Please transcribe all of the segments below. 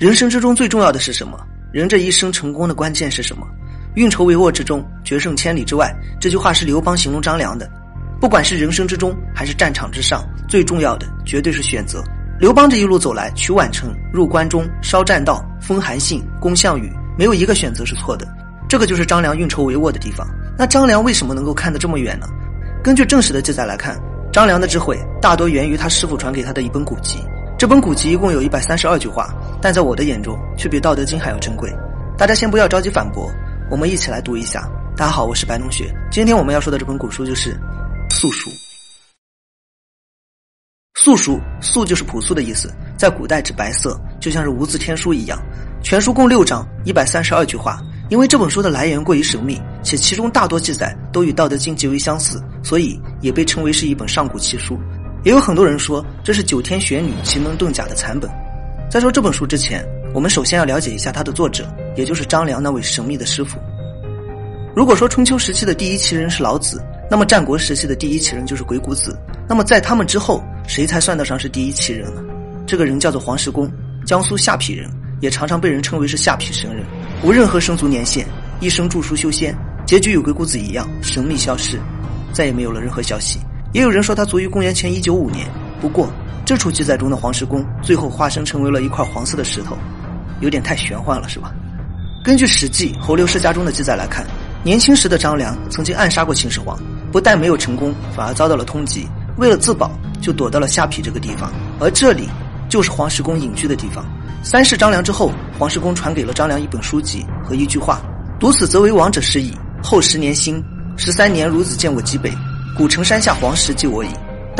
人生之中最重要的是什么？人这一生成功的关键是什么？运筹帷幄之中，决胜千里之外。这句话是刘邦形容张良的。不管是人生之中还是战场之上，最重要的绝对是选择。刘邦这一路走来，取宛城、入关中、烧栈道、封韩信、攻项羽，没有一个选择是错的。这个就是张良运筹帷幄的地方。那张良为什么能够看得这么远呢？根据正史的记载来看，张良的智慧大多源于他师傅传给他的一本古籍。这本古籍一共有一百三十二句话，但在我的眼中却比《道德经》还要珍贵。大家先不要着急反驳，我们一起来读一下。大家好，我是白龙雪。今天我们要说的这本古书就是《素书》。素书，素就是朴素的意思，在古代指白色，就像是无字天书一样。全书共六章，一百三十二句话。因为这本书的来源过于神秘，且其中大多记载都与《道德经》极为相似，所以也被称为是一本上古奇书。也有很多人说这是九天玄女奇门遁甲的残本。在说这本书之前，我们首先要了解一下它的作者，也就是张良那位神秘的师傅。如果说春秋时期的第一奇人是老子，那么战国时期的第一奇人就是鬼谷子。那么在他们之后，谁才算得上是第一奇人呢？这个人叫做黄石公，江苏下邳人，也常常被人称为是下邳神人，无任何生卒年限，一生著书修仙，结局与鬼谷子一样神秘消失，再也没有了任何消息。也有人说他卒于公元前一九五年，不过这处记载中的黄石公最后化身成为了一块黄色的石头，有点太玄幻了，是吧？根据《史记·侯刘世家》中的记载来看，年轻时的张良曾经暗杀过秦始皇，不但没有成功，反而遭到了通缉。为了自保，就躲到了下邳这个地方，而这里就是黄石公隐居的地方。三世张良之后，黄石公传给了张良一本书籍和一句话：“读此则为王者是矣。”后十年兴，十三年孺子见我极北。古城山下黄石即我矣，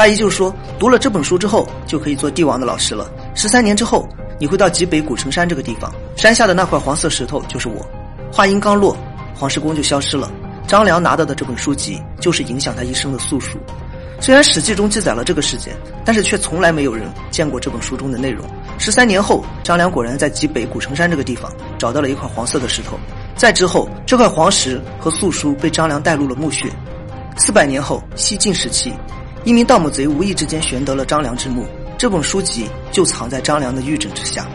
大意就说，读了这本书之后，就可以做帝王的老师了。十三年之后，你会到极北古城山这个地方，山下的那块黄色石头就是我。话音刚落，黄石公就消失了。张良拿到的这本书籍，就是影响他一生的素书。虽然《史记》中记载了这个事件，但是却从来没有人见过这本书中的内容。十三年后，张良果然在极北古城山这个地方找到了一块黄色的石头。再之后，这块黄石和素书被张良带入了墓穴。四百年后，西晋时期，一名盗墓贼无意之间寻得了张良之墓，这本书籍就藏在张良的玉枕之下。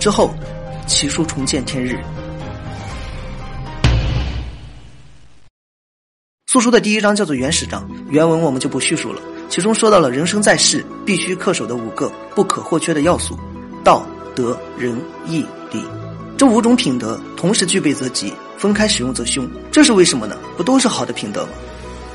之后，奇书重见天日。素书的第一章叫做原始章，原文我们就不叙述了。其中说到了人生在世必须恪守的五个不可或缺的要素：道、德、仁、义、礼。这五种品德同时具备则吉。分开使用则凶，这是为什么呢？不都是好的品德吗？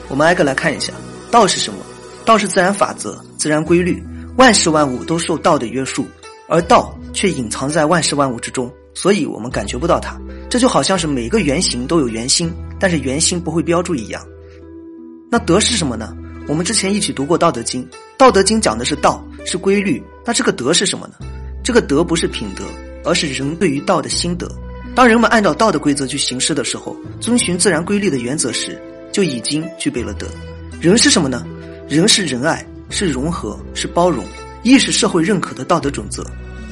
我们挨个来看一下，道是什么？道是自然法则、自然规律，万事万物都受道的约束，而道却隐藏在万事万物之中，所以我们感觉不到它。这就好像是每个圆形都有圆心，但是圆心不会标注一样。那德是什么呢？我们之前一起读过《道德经》，《道德经》讲的是道，是规律。那这个德是什么呢？这个德不是品德，而是人对于道的心得。当人们按照道的规则去行事的时候，遵循自然规律的原则时，就已经具备了德。人是什么呢？人是仁爱，是融合，是包容，义是社会认可的道德准则。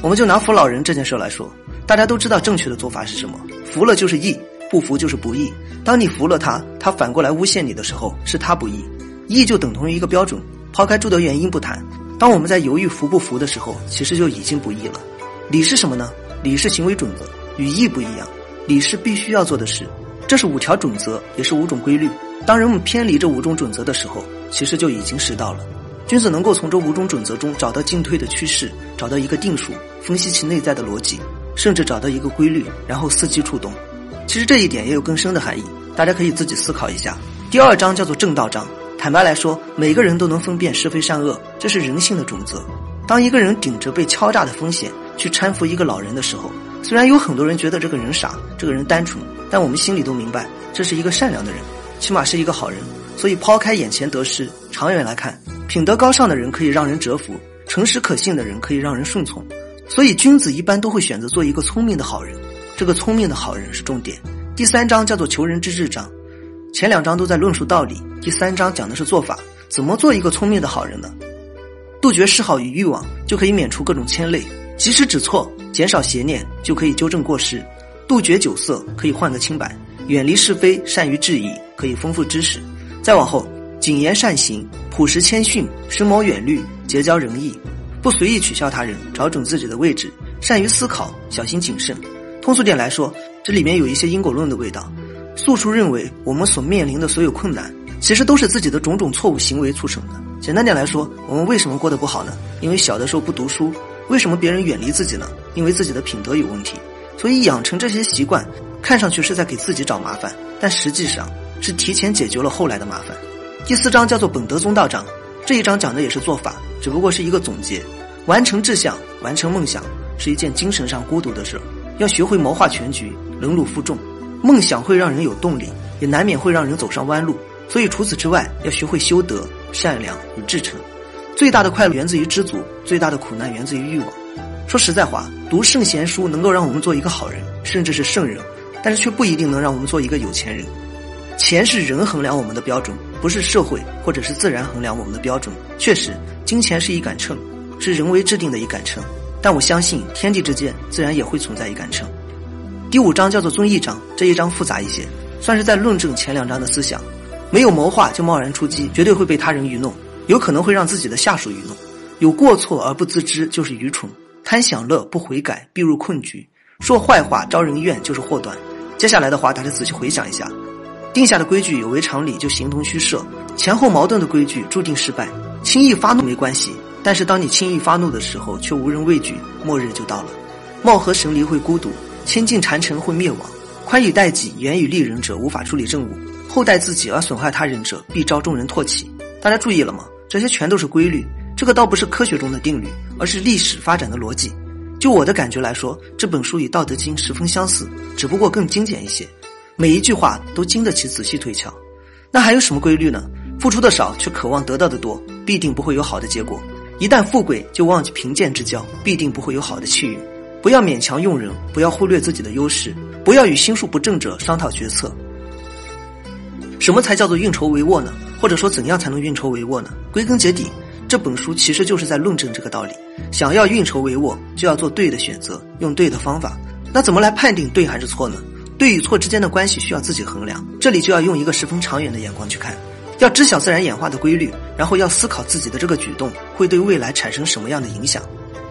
我们就拿扶老人这件事来说，大家都知道正确的做法是什么？扶了就是义，不服就是不义。当你扶了他，他反过来诬陷你的时候，是他不义。义就等同于一个标准，抛开诸多原因不谈。当我们在犹豫扶不扶的时候，其实就已经不义了。礼是什么呢？礼是行为准则。与义不一样，礼是必须要做的事，这是五条准则，也是五种规律。当人们偏离这五种准则的时候，其实就已经失道了。君子能够从这五种准则中找到进退的趋势，找到一个定数，分析其内在的逻辑，甚至找到一个规律，然后伺机触动。其实这一点也有更深的含义，大家可以自己思考一下。第二章叫做正道章。坦白来说，每个人都能分辨是非善恶，这是人性的准则。当一个人顶着被敲诈的风险去搀扶一个老人的时候，虽然有很多人觉得这个人傻，这个人单纯，但我们心里都明白，这是一个善良的人，起码是一个好人。所以抛开眼前得失，长远来看，品德高尚的人可以让人折服，诚实可信的人可以让人顺从。所以君子一般都会选择做一个聪明的好人。这个聪明的好人是重点。第三章叫做求人之智章，前两章都在论述道理，第三章讲的是做法，怎么做一个聪明的好人呢？杜绝嗜好与欲望，就可以免除各种牵累；及时止错。减少邪念就可以纠正过失，杜绝酒色可以换个清白，远离是非，善于质疑可以丰富知识。再往后，谨言善行，朴实谦逊，深谋远虑，结交仁义，不随意取笑他人，找准自己的位置，善于思考，小心谨慎。通俗点来说，这里面有一些因果论的味道。素书认为，我们所面临的所有困难，其实都是自己的种种错误行为促成的。简单点来说，我们为什么过得不好呢？因为小的时候不读书。为什么别人远离自己呢？因为自己的品德有问题。所以养成这些习惯，看上去是在给自己找麻烦，但实际上是提前解决了后来的麻烦。第四章叫做本德宗道长，这一章讲的也是做法，只不过是一个总结。完成志向，完成梦想，是一件精神上孤独的事。要学会谋划全局，忍辱负重。梦想会让人有动力，也难免会让人走上弯路。所以除此之外，要学会修德、善良与至诚。最大的快乐源自于知足，最大的苦难源自于欲望。说实在话，读圣贤书能够让我们做一个好人，甚至是圣人，但是却不一定能让我们做一个有钱人。钱是人衡量我们的标准，不是社会或者是自然衡量我们的标准。确实，金钱是一杆秤，是人为制定的一杆秤，但我相信天地之间自然也会存在一杆秤。第五章叫做遵义章，这一章复杂一些，算是在论证前两章的思想。没有谋划就贸然出击，绝对会被他人愚弄，有可能会让自己的下属愚弄。有过错而不自知就是愚蠢，贪享乐不悔改必入困局，说坏话招人怨就是祸端。接下来的话，大家仔细回想一下，定下的规矩有违常理就形同虚设，前后矛盾的规矩注定失败。轻易发怒没关系，但是当你轻易发怒的时候，却无人畏惧，末日就到了。貌合神离会孤独。亲近谗臣会灭亡，宽以待己、严以利人者无法处理政务；厚待自己而损害他人者，必招众人唾弃。大家注意了吗？这些全都是规律。这个倒不是科学中的定律，而是历史发展的逻辑。就我的感觉来说，这本书与《道德经》十分相似，只不过更精简一些。每一句话都经得起仔细推敲。那还有什么规律呢？付出的少却渴望得到的多，必定不会有好的结果。一旦富贵就忘记贫贱之交，必定不会有好的气运。不要勉强用人，不要忽略自己的优势，不要与心术不正者商讨决策。什么才叫做运筹帷幄呢？或者说，怎样才能运筹帷幄呢？归根结底，这本书其实就是在论证这个道理。想要运筹帷幄，就要做对的选择，用对的方法。那怎么来判定对还是错呢？对与错之间的关系需要自己衡量。这里就要用一个十分长远的眼光去看，要知晓自然演化的规律，然后要思考自己的这个举动会对未来产生什么样的影响。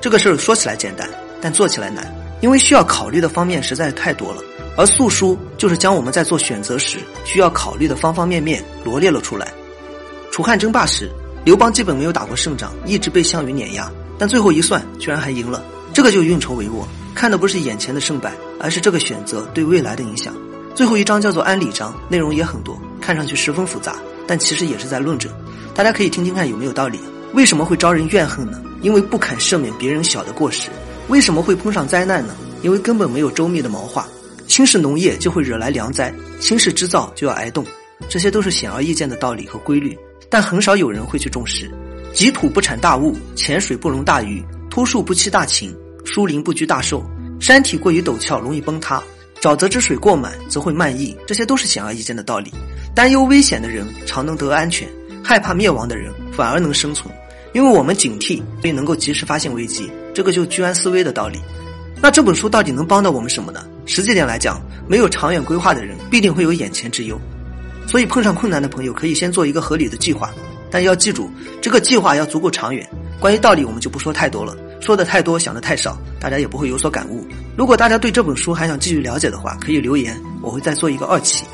这个事儿说起来简单。但做起来难，因为需要考虑的方面实在是太多了。而素书就是将我们在做选择时需要考虑的方方面面罗列了出来。楚汉争霸时，刘邦基本没有打过胜仗，一直被项羽碾压，但最后一算，居然还赢了。这个就运筹帷幄，看的不是眼前的胜败，而是这个选择对未来的影响。最后一章叫做安理章，内容也很多，看上去十分复杂，但其实也是在论证。大家可以听听看有没有道理。为什么会招人怨恨呢？因为不肯赦免别人小的过失。为什么会碰上灾难呢？因为根本没有周密的谋划，轻视农业就会惹来粮灾，轻视织造就要挨冻，这些都是显而易见的道理和规律，但很少有人会去重视。积土不产大物，浅水不容大鱼，秃树不栖大禽，疏林不居大兽。山体过于陡峭容易崩塌，沼泽之水过满则会漫溢，这些都是显而易见的道理。担忧危险的人常能得安全，害怕灭亡的人反而能生存。因为我们警惕，所以能够及时发现危机，这个就居安思危的道理。那这本书到底能帮到我们什么呢？实际点来讲，没有长远规划的人必定会有眼前之忧。所以碰上困难的朋友，可以先做一个合理的计划，但要记住，这个计划要足够长远。关于道理，我们就不说太多了，说的太多，想的太少，大家也不会有所感悟。如果大家对这本书还想继续了解的话，可以留言，我会再做一个二期。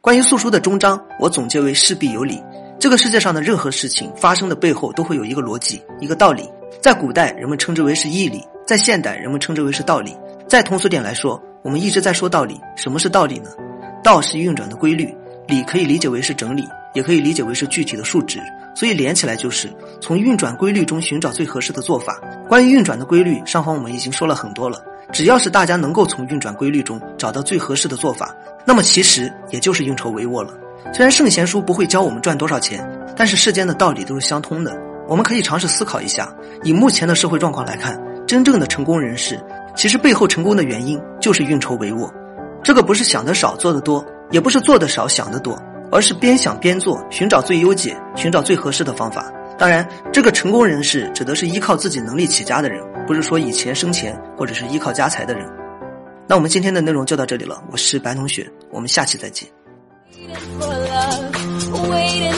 关于素书的终章，我总结为势必有理。这个世界上的任何事情发生的背后都会有一个逻辑，一个道理。在古代，人们称之为是义理；在现代，人们称之为是道理。在通俗点来说，我们一直在说道理。什么是道理呢？道是运转的规律，理可以理解为是整理，也可以理解为是具体的数值。所以连起来就是从运转规律中寻找最合适的做法。关于运转的规律，上方我们已经说了很多了。只要是大家能够从运转规律中找到最合适的做法，那么其实也就是运筹帷幄了。虽然圣贤书不会教我们赚多少钱，但是世间的道理都是相通的。我们可以尝试思考一下，以目前的社会状况来看，真正的成功人士，其实背后成功的原因就是运筹帷幄。这个不是想的少做的多，也不是做的少想的多，而是边想边做，寻找最优解，寻找最合适的方法。当然，这个成功人士指的是依靠自己能力起家的人，不是说以钱生钱或者是依靠家财的人。那我们今天的内容就到这里了，我是白同学，我们下期再见。for love, waiting